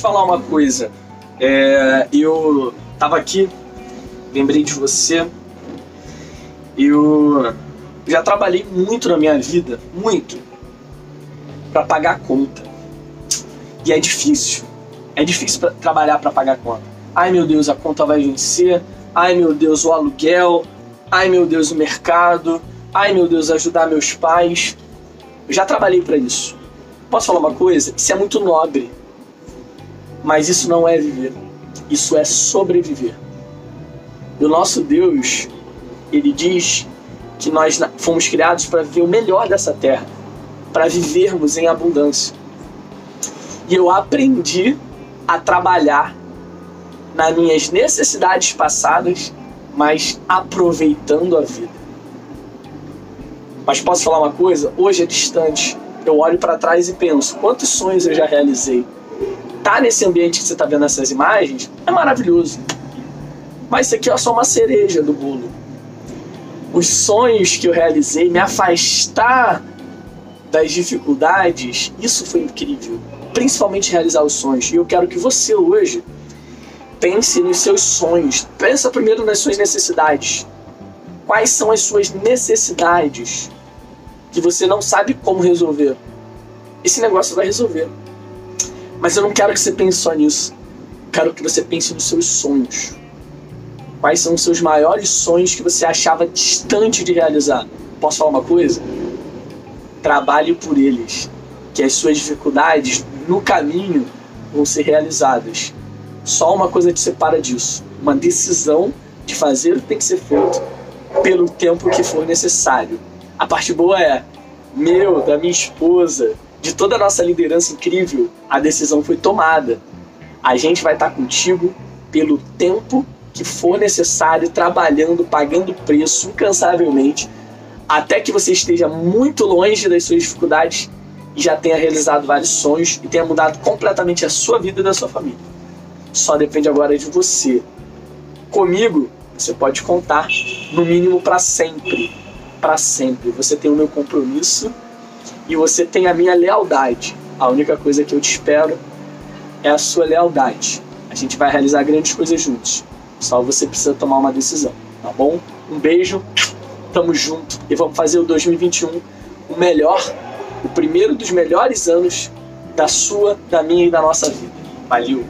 falar uma coisa. É, eu tava aqui, lembrei de você. Eu já trabalhei muito na minha vida, muito, para pagar a conta. E é difícil. É difícil pra trabalhar para pagar a conta. Ai meu Deus, a conta vai vencer. Ai meu Deus, o aluguel. Ai meu Deus, o mercado. Ai meu Deus, ajudar meus pais. Eu já trabalhei para isso. Posso falar uma coisa? Isso é muito nobre. Mas isso não é viver. Isso é sobreviver. E o nosso Deus, ele diz que nós fomos criados para viver o melhor dessa terra, para vivermos em abundância. E eu aprendi a trabalhar nas minhas necessidades passadas, mas aproveitando a vida. Mas posso falar uma coisa? Hoje é distante. Eu olho para trás e penso: quantos sonhos eu já realizei? Tá nesse ambiente que você está vendo essas imagens é maravilhoso. Mas isso aqui é só uma cereja do bolo. Os sonhos que eu realizei, me afastar das dificuldades, isso foi incrível. Principalmente realizar os sonhos. E eu quero que você hoje pense nos seus sonhos. Pensa primeiro nas suas necessidades. Quais são as suas necessidades que você não sabe como resolver? Esse negócio vai resolver. Mas eu não quero que você pense só nisso. Quero que você pense nos seus sonhos. Quais são os seus maiores sonhos que você achava distante de realizar? Posso falar uma coisa? Trabalhe por eles, que as suas dificuldades no caminho vão ser realizadas. Só uma coisa te separa disso: uma decisão de fazer o que tem que ser feito pelo tempo que for necessário. A parte boa é, meu, da minha esposa, de toda a nossa liderança incrível, a decisão foi tomada. A gente vai estar contigo pelo tempo que for necessário, trabalhando, pagando preço incansavelmente, até que você esteja muito longe das suas dificuldades e já tenha realizado vários sonhos e tenha mudado completamente a sua vida e da sua família. Só depende agora de você. Comigo, você pode contar no mínimo para sempre. Para sempre. Você tem o meu compromisso e você tem a minha lealdade. A única coisa que eu te espero é a sua lealdade. A gente vai realizar grandes coisas juntos. Só você precisa tomar uma decisão, tá bom? Um beijo, tamo junto e vamos fazer o 2021 o melhor, o primeiro dos melhores anos da sua, da minha e da nossa vida. Valeu!